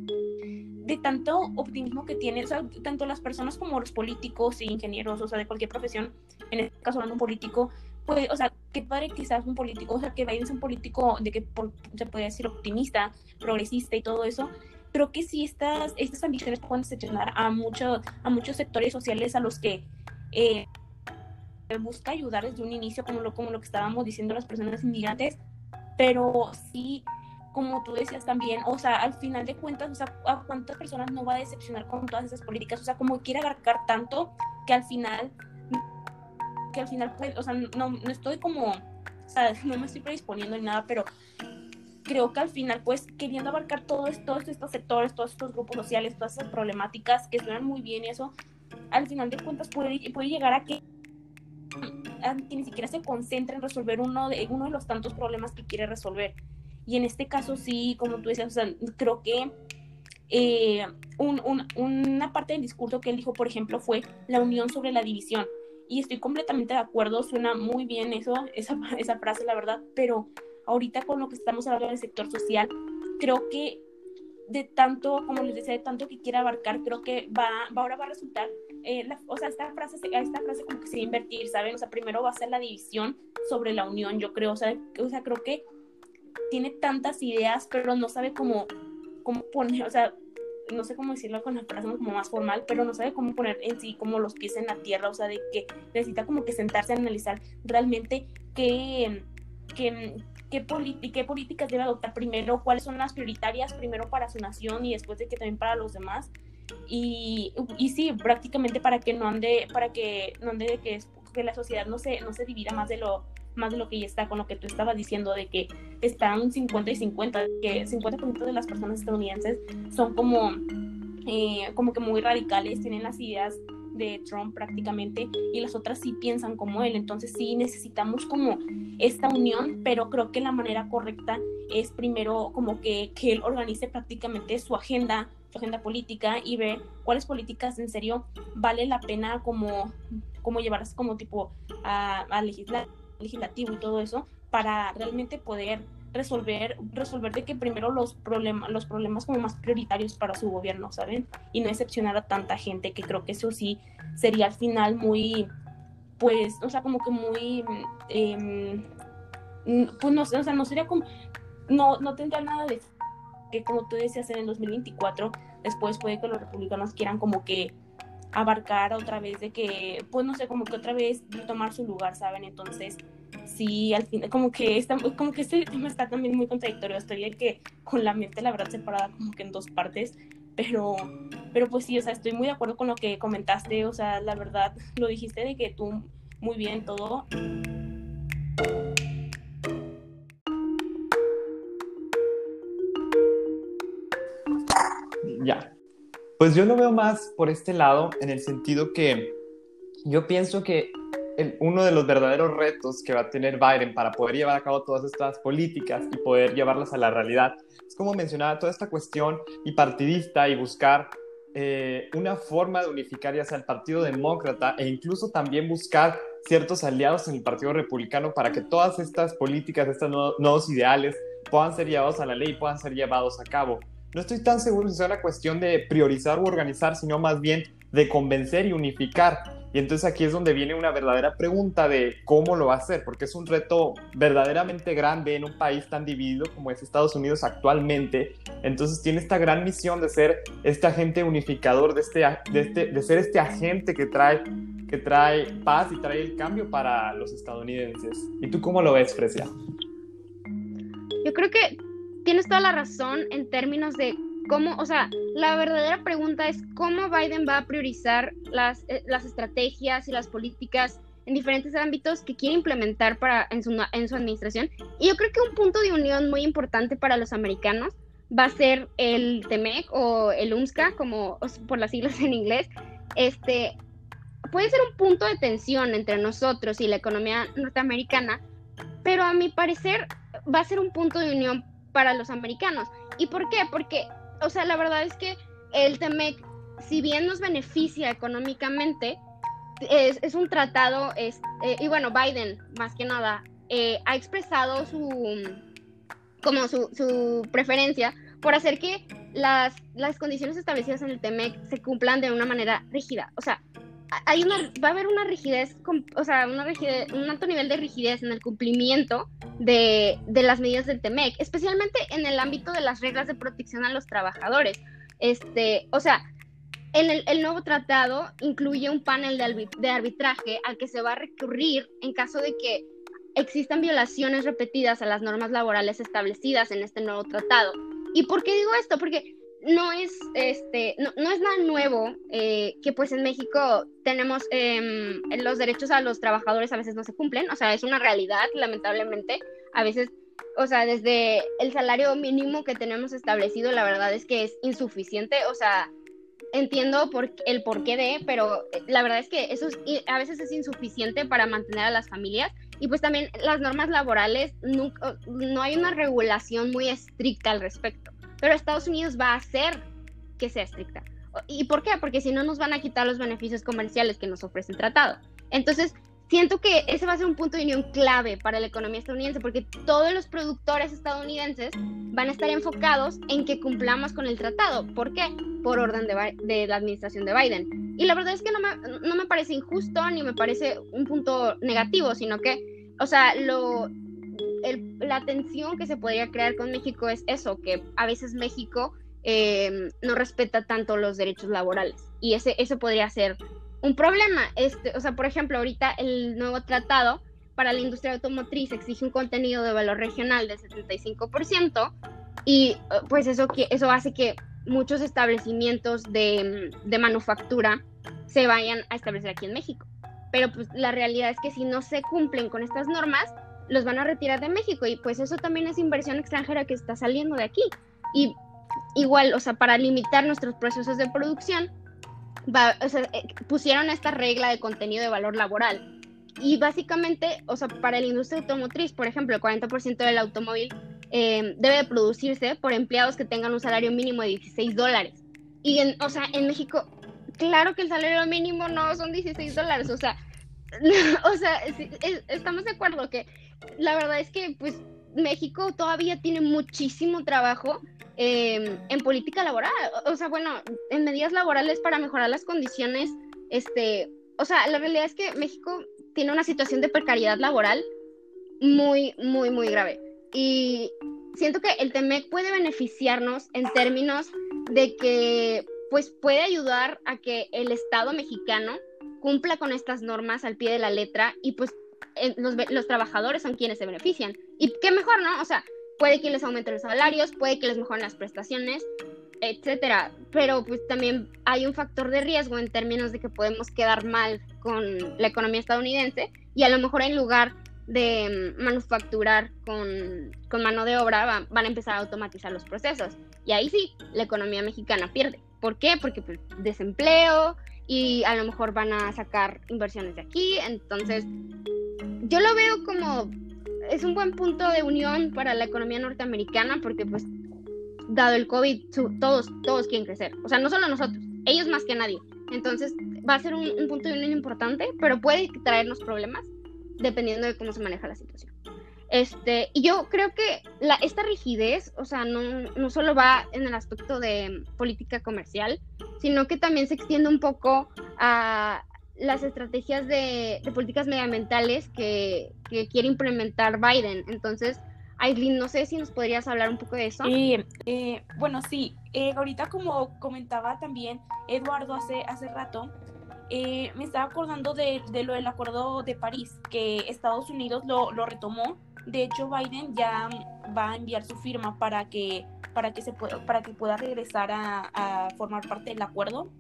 de tanto optimismo que tienen, o sea, tanto las personas como los políticos e ingenieros, o sea, de cualquier profesión, en este caso hablando un político, pues, o sea, qué padre quizás un político, o sea, que Biden es un político de que se puede decir optimista, progresista y todo eso, pero que sí estas, estas ambiciones pueden seleccionar a, mucho, a muchos sectores sociales a los que eh, busca ayudar desde un inicio, como lo, como lo que estábamos diciendo las personas inmigrantes, pero sí como tú decías también, o sea, al final de cuentas, o sea, ¿a cuántas personas no va a decepcionar con todas esas políticas? O sea, como quiere abarcar tanto que al final, que al final, pues, o sea, no, no estoy como, o sea, no me estoy predisponiendo ni nada, pero creo que al final, pues, queriendo abarcar todos, todos estos sectores, todos estos grupos sociales, todas esas problemáticas que suenan muy bien y eso, al final de cuentas puede, puede llegar a que, que ni siquiera se concentre en resolver uno de, uno de los tantos problemas que quiere resolver. Y en este caso sí, como tú decías, o sea, creo que eh, un, un, una parte del discurso que él dijo, por ejemplo, fue la unión sobre la división. Y estoy completamente de acuerdo, suena muy bien eso, esa, esa frase, la verdad, pero ahorita con lo que estamos hablando del sector social, creo que de tanto, como les decía, de tanto que quiere abarcar, creo que va, va ahora va a resultar, eh, o sea, esta frase, esta frase como que se va a invertir, ¿saben? O sea, primero va a ser la división sobre la unión, yo creo, o sea, o sea creo que tiene tantas ideas, pero no sabe cómo, cómo poner, o sea, no sé cómo decirlo con la frase como más formal, pero no sabe cómo poner en sí como los pies en la tierra, o sea, de que necesita como que sentarse a analizar realmente qué, qué, qué, qué políticas debe adoptar primero, cuáles son las prioritarias primero para su nación y después de que también para los demás. Y, y sí, prácticamente para que no ande, para que no ande de que, que la sociedad no se, no se divida más de lo más de lo que ya está con lo que tú estabas diciendo de que están 50 y 50, que 50% de las personas estadounidenses son como, eh, como que muy radicales, tienen las ideas de Trump prácticamente y las otras sí piensan como él. Entonces sí necesitamos como esta unión, pero creo que la manera correcta es primero como que, que él organice prácticamente su agenda su agenda política y ver cuáles políticas en serio vale la pena como, como llevarlas como tipo a, a legislar, legislativo y todo eso para realmente poder resolver, resolver de que primero los problemas, los problemas como más prioritarios para su gobierno, ¿saben? Y no excepcionar a tanta gente, que creo que eso sí sería al final muy, pues, o sea, como que muy, em, pues no o sea, no sería como, no, no tendría nada de que como tú decías en el 2024, después puede que los republicanos quieran como que abarcar otra vez de que, pues no sé, como que otra vez tomar su lugar, ¿saben? Entonces, sí, al final, como que, está, como que este tema está también muy contradictorio. Estoy que con la mente, la verdad, separada como que en dos partes, pero, pero pues sí, o sea, estoy muy de acuerdo con lo que comentaste, o sea, la verdad, lo dijiste de que tú muy bien todo. Ya. Pues yo lo veo más por este lado, en el sentido que yo pienso que uno de los verdaderos retos que va a tener Biden para poder llevar a cabo todas estas políticas y poder llevarlas a la realidad es como mencionaba toda esta cuestión bipartidista y buscar eh, una forma de unificar ya sea el Partido Demócrata e incluso también buscar ciertos aliados en el Partido Republicano para que todas estas políticas, estos nuevos ideales puedan ser llevados a la ley y puedan ser llevados a cabo. No estoy tan seguro si sea una cuestión de priorizar o organizar, sino más bien de convencer y unificar. Y entonces aquí es donde viene una verdadera pregunta de cómo lo va a hacer, porque es un reto verdaderamente grande en un país tan dividido como es Estados Unidos actualmente. Entonces tiene esta gran misión de ser este agente unificador, de, este, de, este, de ser este agente que trae, que trae paz y trae el cambio para los estadounidenses. ¿Y tú cómo lo ves, Frecia? Yo creo que tienes toda la razón en términos de cómo, o sea, la verdadera pregunta es cómo Biden va a priorizar las, eh, las estrategias y las políticas en diferentes ámbitos que quiere implementar para, en, su, en su administración. Y yo creo que un punto de unión muy importante para los americanos va a ser el TEMEC o el UMSCA, como por las siglas en inglés. Este, puede ser un punto de tensión entre nosotros y la economía norteamericana, pero a mi parecer va a ser un punto de unión para los americanos. ¿Y por qué? Porque o sea, la verdad es que el TEMEC, si bien nos beneficia económicamente, es, un tratado, es, eh, y bueno, Biden, más que nada, eh, ha expresado su, como su, su, preferencia por hacer que las, las condiciones establecidas en el TEMEC se cumplan de una manera rígida. O sea, hay una, va a haber una rigidez, o sea, una rigidez, un alto nivel de rigidez en el cumplimiento de, de, las medidas del TEMEC, especialmente en el ámbito de las reglas de protección a los trabajadores. Este, o sea, el, el nuevo tratado incluye un panel de, de, arbitraje al que se va a recurrir en caso de que existan violaciones repetidas a las normas laborales establecidas en este nuevo tratado. ¿Y por qué digo esto? Porque no es, este, no, es nada nuevo eh, que pues en México tenemos em, los derechos a los trabajadores a veces no se cumplen, o sea, es una realidad, lamentablemente. A veces, o sea, desde el salario mínimo que tenemos establecido, la verdad es que es insuficiente, o sea, entiendo por, el porqué de, pero eh, la verdad es que eso a veces es insuficiente para mantener a las familias. Y pues también las normas laborales, nunca, no hay una regulación muy estricta al respecto pero Estados Unidos va a hacer que sea estricta. ¿Y por qué? Porque si no nos van a quitar los beneficios comerciales que nos ofrece el tratado. Entonces, siento que ese va a ser un punto de unión clave para la economía estadounidense, porque todos los productores estadounidenses van a estar enfocados en que cumplamos con el tratado. ¿Por qué? Por orden de, la administración de Biden. Y la verdad es que no me, no me parece injusto ni me parece un punto negativo, sino que, o sea, lo, la tensión que se podría crear con México es eso, que a veces México em, no respeta tanto los derechos laborales y ese, eso podría ser un problema. Este, o sea, por ejemplo, ahorita el nuevo tratado para la industria automotriz exige un contenido de valor regional del 75% y pues eso, eso hace que muchos establecimientos de, de manufactura se vayan a establecer aquí en México. Pero pues la realidad es que si no se cumplen con estas normas, los van a retirar de México y pues eso también es inversión extranjera que está saliendo de aquí. Y igual, o sea, para limitar nuestros procesos de producción, eh, pusieron esta regla de contenido de valor laboral. Y básicamente, o sea, para la industria automotriz, por ejemplo, el 40% del automóvil eh, debe producirse por empleados que tengan un salario mínimo de 16 dólares. Y, en, o sea, en México, claro que el salario mínimo no son 16 dólares, o sea, o sea, estamos de acuerdo que la verdad es que pues México todavía tiene muchísimo trabajo em, en política laboral, o sea, bueno, en medidas laborales para mejorar las condiciones, este, o sea, la realidad es que México tiene una situación de precariedad laboral muy, muy, muy grave. Y siento que el TEMEC puede beneficiarnos en términos de que, pues, puede ayudar a que el Estado mexicano cumpla con estas normas al pie de la letra y pues los, trabajadores son quienes se benefician. Y qué mejor, ¿no? O sea, puede que les aumenten los salarios, puede que les mejoren las prestaciones, etcétera. Pero pues también hay un factor de riesgo en términos de que podemos quedar mal con la economía estadounidense y a lo mejor en lugar de mm, manufacturar con, mano de obra van a empezar a automatizar los procesos. Y ahí sí, la economía mexicana pierde. ¿Por qué? Porque pues, desempleo y a lo mejor van a sacar inversiones de aquí. Entonces, yo lo veo como es un buen punto de unión para la economía norteamericana porque pues dado el COVID todos todos quieren crecer, o sea, no solo nosotros, ellos más que nadie. Entonces va a ser un, punto de unión importante, pero puede traernos problemas dependiendo de cómo se maneja la situación. Este, y yo creo que esta rigidez, o sea, no, no solo va en el aspecto de política comercial, sino que también se extiende un poco a, las estrategias de, políticas medioambientales que, quiere implementar Biden. Entonces, Aileen, no sé si nos podrías hablar un poco de eso. Eh, bueno, sí, eh, ahorita como comentaba también Eduardo hace, hace rato, eh, me estaba acordando de, lo del Acuerdo de París, que Estados Unidos lo, retomó. De hecho, Biden ya va a enviar su firma para que, para que, se pueda, para que pueda regresar a, a formar parte del acuerdo.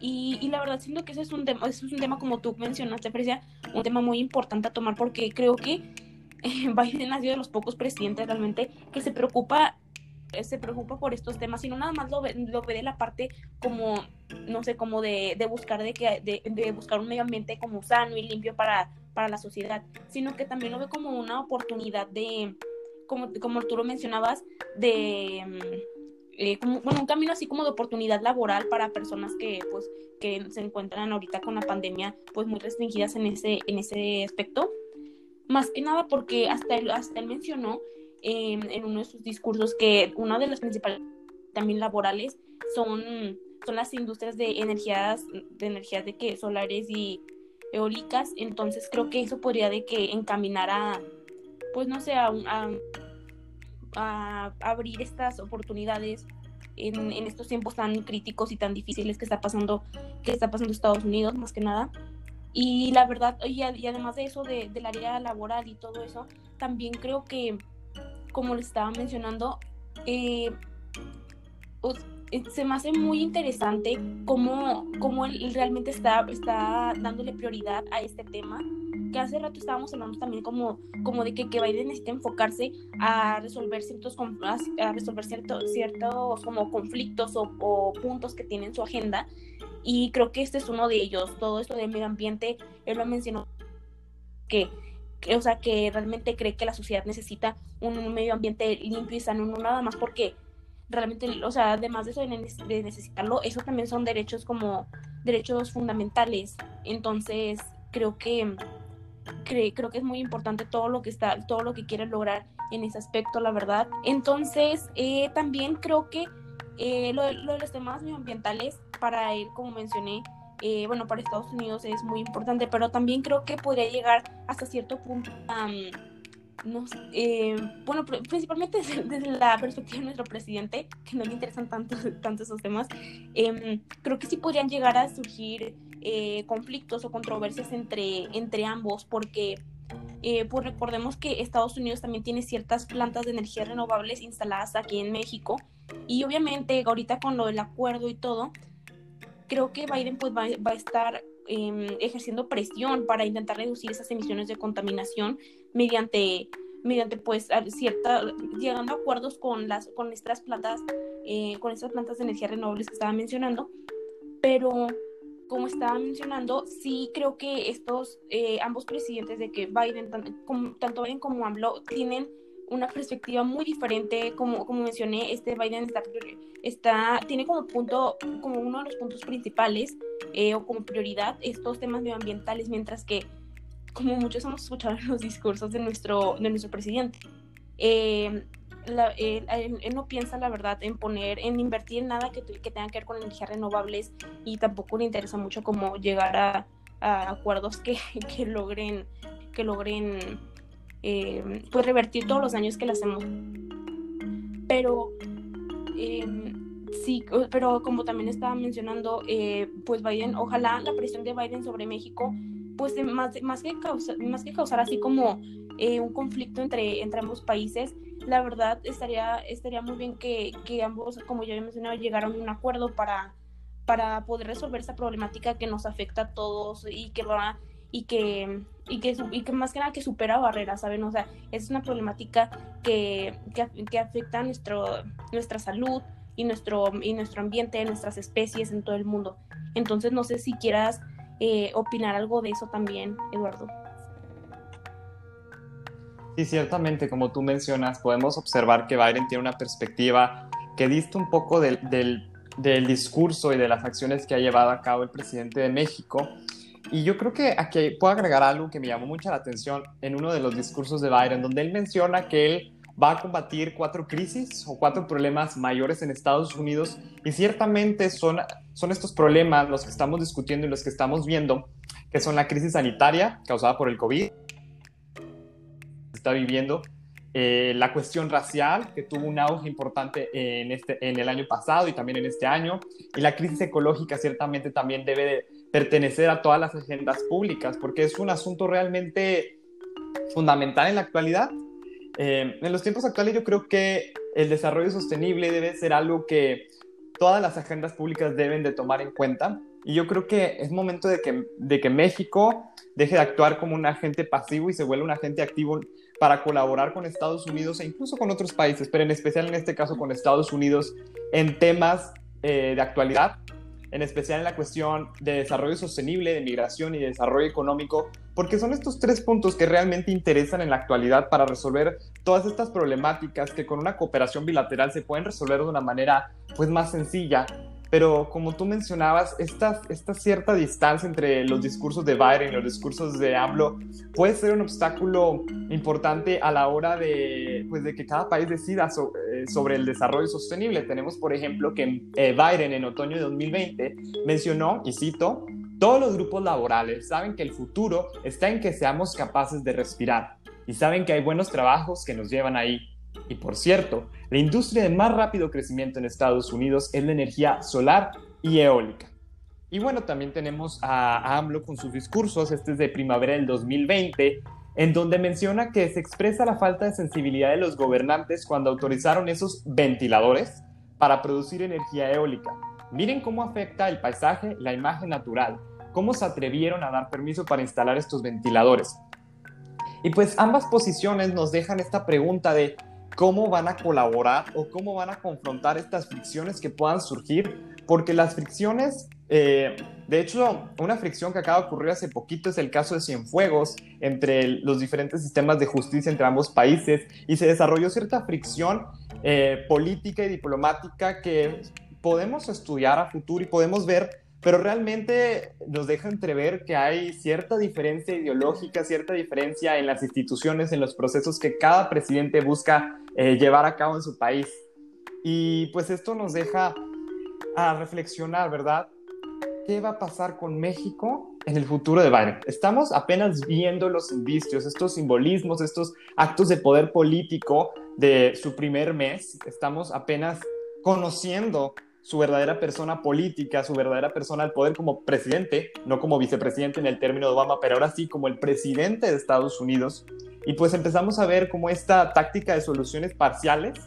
Y, la verdad siento que ese es un tema, es un tema como tú mencionaste, un tema muy importante a tomar porque creo que eh, Biden ha sido de los pocos presidentes realmente que se preocupa eh, se preocupa por estos temas, sino nada más lo ve, lo ve de la parte como, no sé, como de, de buscar de que de, buscar un medio ambiente como sano y limpio para, para la sociedad, sino que también lo ve como una oportunidad de, como, como tú lo mencionabas, de mm, eh, bueno, un camino así como de oportunidad laboral para personas que, pues, que se encuentran ahorita con la pandemia, pues, muy restringidas en ese, en ese aspecto. Más que nada porque hasta él, hasta él mencionó en uno de sus discursos que una de las principales también laborales son, son las industrias de energías, de energías de que solares y eólicas. Entonces creo que eso podría de que encaminar a, pues no sé, a, a a abrir estas oportunidades en, estos tiempos tan críticos y tan difíciles que está pasando que está pasando Estados Unidos más que nada Y la verdad, y, además de eso, de, del área laboral y todo eso, también creo que, como les estaba mencionando, eh, eh, se me hace muy interesante cómo, cómo él realmente está, está dándole prioridad a este tema que hace rato estábamos hablando también como, como de que, que Biden necesita enfocarse a resolver ciertos, a resolver ciertos ciertos como conflictos o, o, puntos que tiene en su agenda. Y creo que este es uno de ellos, todo esto del medio ambiente, él lo mencionó que, que, o sea, que realmente cree que la sociedad necesita un medio ambiente limpio y sano, no nada más porque realmente, o sea, además de eso de necesitarlo, eso también son derechos como derechos fundamentales. Entonces, creo que creo que es muy importante todo lo que está, todo lo que quiere lograr en ese aspecto, la verdad. Entonces, eh, también creo que eh, lo, de los temas medioambientales para él, como mencioné, eh, bueno, para Estados Unidos es muy importante, pero también creo que podría llegar hasta cierto punto a, no bueno, principalmente desde, la perspectiva de nuestro presidente, que no le interesan tanto, tanto esos temas, em, creo que sí podrían llegar a surgir eh, conflictos o controversias entre, entre ambos, porque eh, pues recordemos que Estados Unidos también tiene ciertas plantas de energía renovables instaladas aquí en México y obviamente ahorita con lo del acuerdo y todo, creo que Biden pues va, a estar em, ejerciendo presión para intentar reducir esas emisiones de contaminación mediante mediante pues cierta llegando a acuerdos con las con estas plantas eh, con estas plantas de energía renovables que estaba mencionando. Pero como estaba mencionando, sí creo que estos eh, ambos presidentes de que Biden, tanto Biden como AMLO, tienen una perspectiva muy diferente, como, como mencioné, este Biden está, está, tiene como punto, como uno de los puntos principales eh, o como prioridad estos temas medioambientales, mientras que, como muchos hemos escuchado en los discursos de nuestro, de nuestro presidente, eh, él, no piensa la verdad en poner, en invertir en nada que, tenga que ver con energías renovables y tampoco le interesa mucho como llegar a, acuerdos que, que, logren, que logren eh, pues revertir todos los daños que le hacemos. Pero em, sí, pero como también estaba mencionando, eh, pues Biden, ojalá la presión de Biden sobre México, pues más, más, que, más que causar así como eh, un conflicto entre, entre ambos países, la verdad estaría, estaría muy bien que, que ambos, como ya había mencionado, llegaran a un acuerdo para, para poder resolver esa problemática que nos afecta a todos y que va y que, y que, y que más que nada que supera barreras, ¿saben? O sea, es una problemática que, que, afecta a nuestro, nuestra salud y nuestro, y nuestro ambiente, nuestras especies en todo el mundo. Entonces, no sé si quieras eh, opinar algo de eso también, Eduardo. Sí, ciertamente, como tú mencionas, podemos observar que Biden tiene una perspectiva que dista un poco del, del, discurso y de las acciones que ha llevado a cabo el presidente de México. Y yo creo que aquí puedo agregar algo que me llamó mucho la atención en uno de los discursos de Biden, donde él menciona que él va a combatir cuatro crisis o cuatro problemas mayores en Estados Unidos y ciertamente son, son estos problemas los que estamos discutiendo y los que estamos viendo, que son la crisis sanitaria causada por el COVID, está viviendo, eh, la cuestión racial, que tuvo un auge importante en, este, en el año pasado y también en este año, y la crisis ecológica ciertamente también debe de pertenecer a todas las agendas públicas, porque es un asunto realmente fundamental en la actualidad. Eh, en los tiempos actuales yo creo que el desarrollo sostenible debe ser algo que todas las agendas públicas deben de tomar en cuenta. Y yo creo que es momento de que, de que México deje de actuar como un agente pasivo y se vuelva un agente activo para colaborar con Estados Unidos e incluso con otros países, pero en especial en este caso con Estados Unidos en temas eh, de actualidad, en especial en la cuestión de desarrollo sostenible, de migración y de desarrollo económico, porque son estos tres puntos que realmente interesan en la actualidad para resolver todas estas problemáticas que con una cooperación bilateral se pueden resolver de una manera pues más sencilla pero como tú mencionabas, esta, esta cierta distancia entre los discursos de Biden y los discursos de AMLO puede ser un obstáculo importante a la hora de, pues, de que cada país decida eh, sobre el desarrollo sostenible. Tenemos, por ejemplo, que eh, Biden en otoño de 2020 mencionó, y cito, todos los grupos laborales saben que el futuro está en que seamos capaces de respirar y saben que hay buenos trabajos que nos llevan ahí. Y por cierto, la industria de más rápido crecimiento en Estados Unidos es la energía solar y eólica. Y bueno, también tenemos a AMLO con sus discursos, este es de primavera del 2020, en donde menciona que se expresa la falta de sensibilidad de los gobernantes cuando autorizaron esos ventiladores para producir energía eólica. Miren cómo afecta el paisaje, la imagen natural, cómo se atrevieron a dar permiso para instalar estos ventiladores. Y pues ambas posiciones nos dejan esta pregunta de cómo van a colaborar o cómo van a confrontar estas fricciones que puedan surgir, porque las fricciones, eh, de hecho, una fricción que acaba de ocurrir hace poquito es el caso de Cienfuegos entre los diferentes sistemas de justicia entre ambos países y se desarrolló cierta fricción eh, política y diplomática que podemos estudiar a futuro y podemos ver pero realmente nos deja entrever que hay cierta diferencia ideológica, cierta diferencia en las instituciones, en los procesos que cada presidente busca eh, llevar a cabo en su país. Y pues esto nos deja a reflexionar, ¿verdad? ¿Qué va a pasar con México en el futuro de Biden? Estamos apenas viendo los indicios, estos simbolismos, estos actos de poder político de su primer mes. Estamos apenas conociendo su verdadera persona política, su verdadera persona al poder como presidente, no como vicepresidente en el término de Obama, pero ahora sí como el presidente de Estados Unidos. Y pues empezamos a ver como esta táctica de soluciones parciales,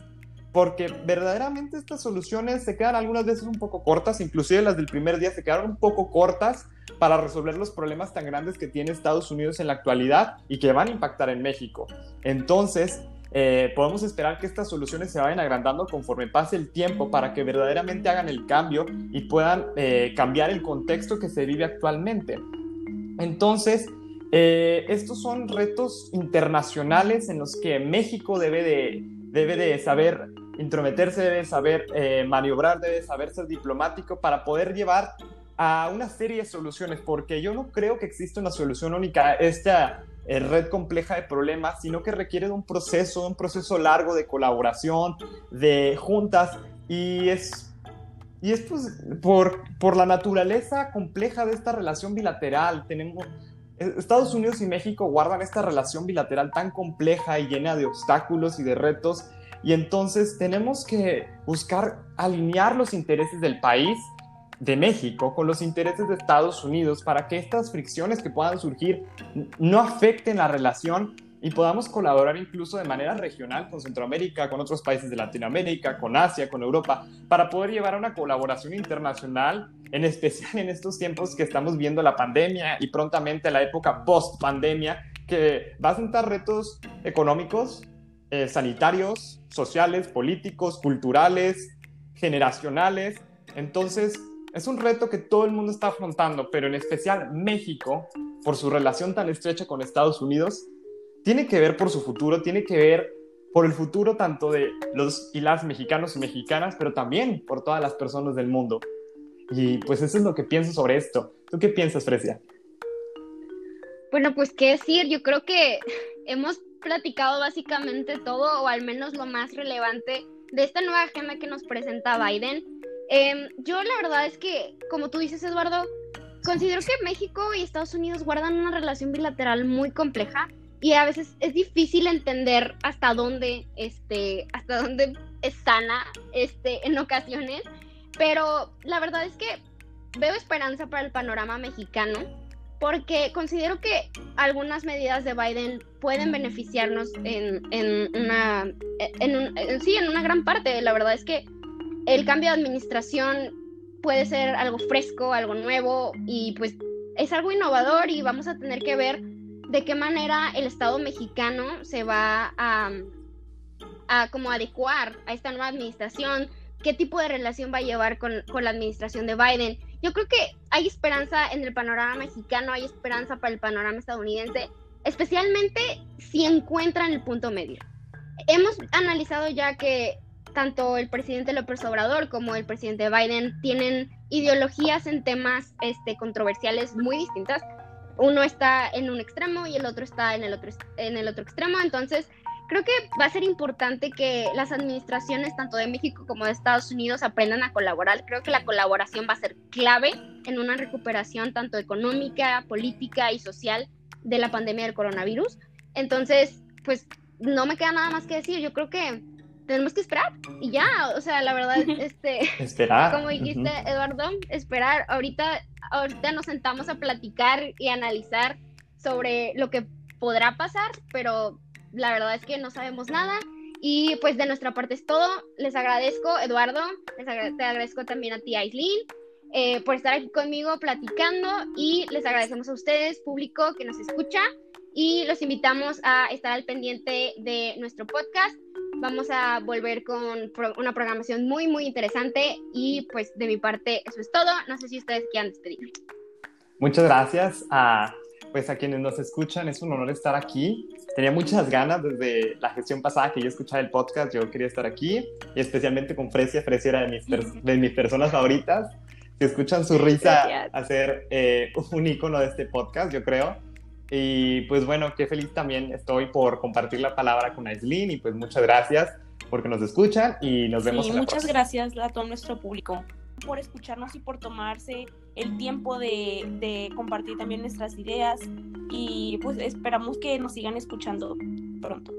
porque verdaderamente estas soluciones se quedan algunas veces un poco cortas, inclusive las del primer día se quedaron un poco cortas para resolver los problemas tan grandes que tiene Estados Unidos en la actualidad y que van a impactar en México. Entonces, eh, podemos esperar que estas soluciones se vayan agrandando conforme pase el tiempo para que verdaderamente hagan el cambio y puedan eh, cambiar el contexto que se vive actualmente. Entonces, eh, estos son retos internacionales en los que México debe de, debe de saber intrometerse, debe saber maniobrar, debe saber ser diplomático para poder llevar a una serie de soluciones, porque yo no creo que exista una solución única. Esta eh, red compleja de problemas, sino que requiere de un proceso, un proceso largo de colaboración, de juntas, y es, y es pues, por, por la naturaleza compleja de esta relación bilateral. Tenemos, eh, Estados Unidos y México guardan esta relación bilateral tan compleja y llena de obstáculos y de retos, y entonces tenemos que buscar alinear los intereses del país de México con los intereses de Estados Unidos para que estas fricciones que puedan surgir no afecten la relación y podamos colaborar incluso de manera regional con Centroamérica, con otros países de Latinoamérica, con Asia, con Europa, para poder llevar a una colaboración internacional, en especial en estos tiempos que estamos viendo la pandemia y prontamente la época post-pandemia, que va a sentar retos económicos, eh, sanitarios, sociales, políticos, culturales, generacionales. Entonces, es un reto que todo el mundo está afrontando, pero en especial México, por su relación tan estrecha con Estados Unidos, tiene que ver por su futuro, tiene que ver por el futuro tanto de los y las mexicanos y mexicanas, pero también por todas las personas del mundo. Y pues eso es lo que pienso sobre esto. ¿Tú qué piensas, Fresia? Bueno, pues qué decir, yo creo que hemos platicado básicamente todo, o al menos lo más relevante de esta nueva agenda que nos presenta Biden. Em, yo la verdad es que, como tú dices, Eduardo, considero que México y Estados Unidos guardan una relación bilateral muy compleja y a veces es difícil entender hasta dónde, este, hasta dónde es sana, este, en ocasiones. Pero la verdad es que veo esperanza para el panorama mexicano porque considero que algunas medidas de Biden pueden beneficiarnos en, en una, en sí, en una gran parte. La verdad es que el cambio de administración puede ser algo fresco, algo nuevo y pues es algo innovador y vamos a tener que ver de qué manera el Estado mexicano se va a, como adecuar a esta nueva administración, qué tipo de relación va a llevar con, con, la administración de Biden. Yo creo que hay esperanza en el panorama mexicano, hay esperanza para el panorama estadounidense, especialmente si encuentran el punto medio. Hemos analizado ya que tanto el presidente López Obrador como el presidente Biden tienen ideologías en temas este, controversiales muy distintas. Uno está en un extremo y el otro está en el otro, en el otro extremo. Entonces, creo que va a ser importante que las administraciones, tanto de México como de Estados Unidos, aprendan a colaborar. Creo que la colaboración va a ser clave en una recuperación tanto económica, política y social de la pandemia del coronavirus. Entonces, pues no me queda nada más que decir. Yo creo que tenemos que esperar y ya, o sea, la verdad, este, esperar. Como dijiste, Eduardo, esperar. Ahorita ahorita nos sentamos a platicar y analizar sobre lo que podrá pasar, pero la verdad es que no sabemos nada. Y pues de nuestra parte es todo. Les agradezco, Eduardo, les te agradezco también a ti, Aislin, eh, por estar aquí conmigo platicando y les agradecemos a ustedes, público que nos escucha, y los invitamos a estar al pendiente de nuestro podcast. Vamos a volver con una programación muy, muy interesante y pues de mi parte eso es todo. No sé si ustedes quieran despedir. Muchas gracias a, pues a quienes nos escuchan. Es un honor estar aquí. Tenía muchas ganas desde la gestión pasada que yo escuchaba el podcast. Yo quería estar aquí y especialmente con Frecia. Frecia era de mis, de mis personas favoritas que escuchan su risa hacer eh, un icono de este podcast, yo creo. Y pues bueno, qué feliz también estoy por compartir la palabra con Aislin y pues muchas gracias porque nos escuchan y nos vemos. Sí, en muchas gracias a todo nuestro público por escucharnos y por tomarse el tiempo de compartir también nuestras ideas y pues esperamos que nos sigan escuchando pronto.